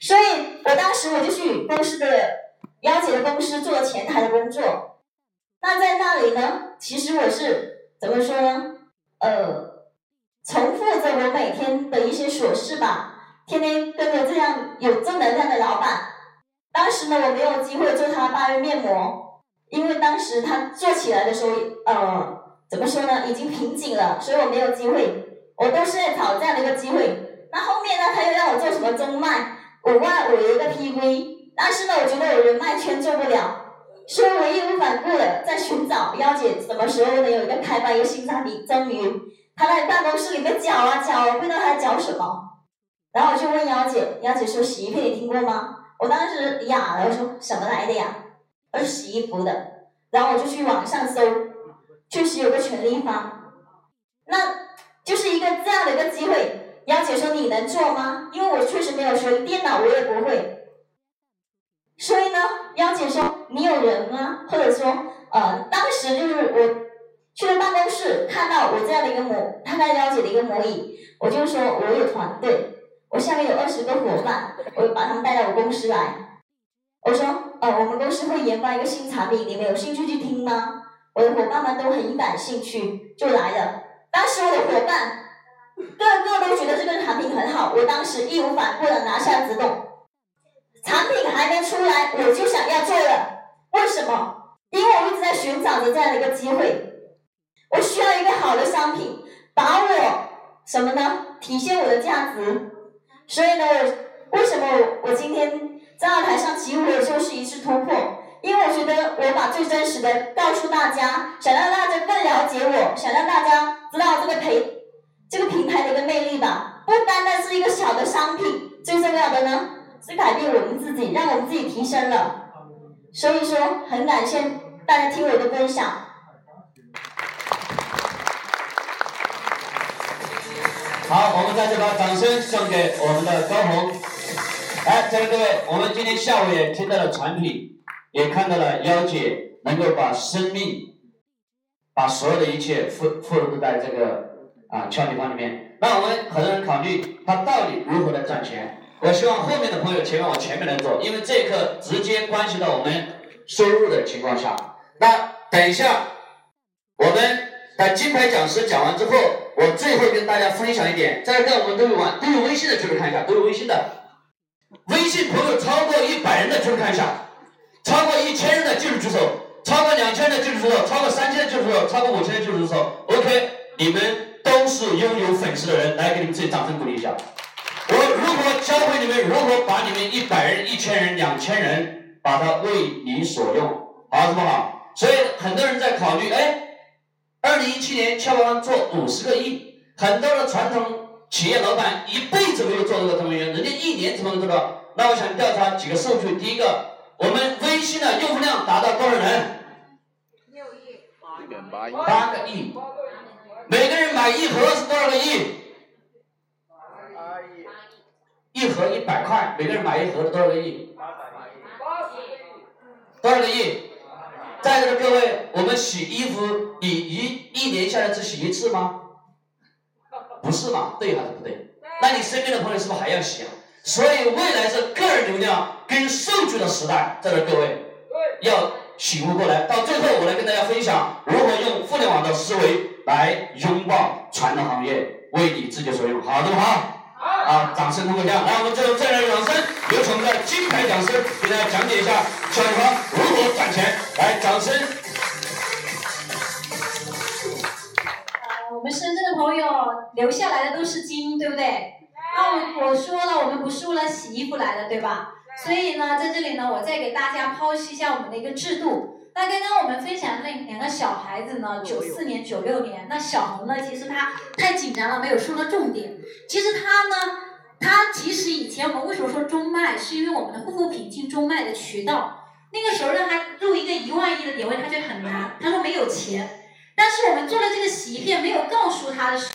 所以我当时我就去公司的幺姐的公司做前台的工作。那在那里呢，其实我是怎么说呢？呃，重复着我每天的一些琐事吧，天天跟着这样有正能量的老板。当时呢，我没有机会做他八月面膜，因为当时他做起来的时候，呃，怎么说呢，已经瓶颈了，所以我没有机会。我都是在找这样的一个机会。那后面呢，他又让我做什么中脉，五万我有一个 PV，但是呢，我觉得我人脉圈做不了。所以我义无反顾的在寻找幺姐什么时候能有一个开发一个新产品。终于，她在办公室里面搅啊搅，我不知道她在搅什么。然后我就问幺姐，幺姐说洗衣片你听过吗？我当时哑了，我说什么来的呀？她说洗衣服的。然后我就去网上搜，确实有个权利方。那就是一个这样的一个机会。幺姐说你能做吗？因为我确实没有学电脑，我也不会。所以呢，幺姐说你有人吗？或者说，呃，当时就是我去了办公室，看到我这样的一个模，看到幺姐的一个模拟，我就说我有团队，我下面有二十个伙伴，我把他们带到我公司来。我说，呃，我们公司会研发一个新产品，你们有兴趣去听吗？我的伙伴们都很感兴趣，就来了。当时我的伙伴个个都觉得这个产品很好，我当时义无反顾的拿下自动。产品还没出来，我就想要做了。为什么？因为我一直在寻找着这样的一个机会。我需要一个好的商品，把我什么呢？体现我的价值。所以呢，我为什么我今天站在台上起舞就是一次突破？因为我觉得我把最真实的告诉大家，想让大家更了解我，想让大家知道这个培这个平台的一个魅力吧。不单单是一个小的商品，最重要的呢。是改变我们自己，让我们自己提升了。所以说，很感谢大家听我的分享。好，我们再次把掌声送给我们的高红。来，在座各位，我们今天下午也听到了产品，也看到了幺姐能够把生命，把所有的一切付付入在这个啊俏丽方里面。那我们很多人考虑，他到底如何的赚钱？我希望后面的朋友前面往前面来做，因为这一课直接关系到我们收入的情况下。那等一下，我们的金牌讲师讲完之后，我最后跟大家分享一点。在这我们都有玩，都有微信的，举手看一下，都有微信的。微信朋友超过一百人的举手看一下，超过一千人的继续举手，超过两千人的继续举手，超过三千的继续举手，超过五千的继续举手。OK，你们都是拥有粉丝的人，来给你们自己掌声鼓励一下。我如何教会你们如何把你们一百人、一千人、两千人，把它为你所用，好是不好？所以很多人在考虑，哎，二零一七年俏邦邦做五十个亿，很多的传统企业老板一辈子没有做这个这么远，人家一年怎么能做到？那我想调查几个数据，第一个，我们微信的用户量达到多少人？六亿，八个亿，每个人买一盒是多少个亿？一盒一百块，每个人买一盒是多少个亿？多少个亿？在座的各位，我们洗衣服，你一一年下来只洗一次吗？不是嘛？对还是不对？那你身边的朋友是不是还要洗啊？所以未来是个人流量跟数据的时代，在座各位要醒悟过来。到最后，我来跟大家分享如何用互联网的思维来拥抱传统行业，为你自己所用，好，对不好？啊！掌声通过一下，来，我们最后再来掌声，有请我们的金牌讲师给大家讲解一下小李方如何赚钱。来，掌声。呃，我们深圳的朋友留下来的都是金，对不对？那我说了，我们不是为了洗衣服来的，对吧？所以呢，在这里呢，我再给大家剖析一下我们的一个制度。那刚刚我们分享的那两个小孩子呢，九四年、九六年，那小红呢，其实她太紧张了，没有说到重点。其实她呢，她其实以前我们为什么说中脉，是因为我们的护肤品进中脉的渠道，那个时候让她入一个一万亿的点位，她觉得很难，她说没有钱。但是我们做了这个洗衣片，没有告诉她的时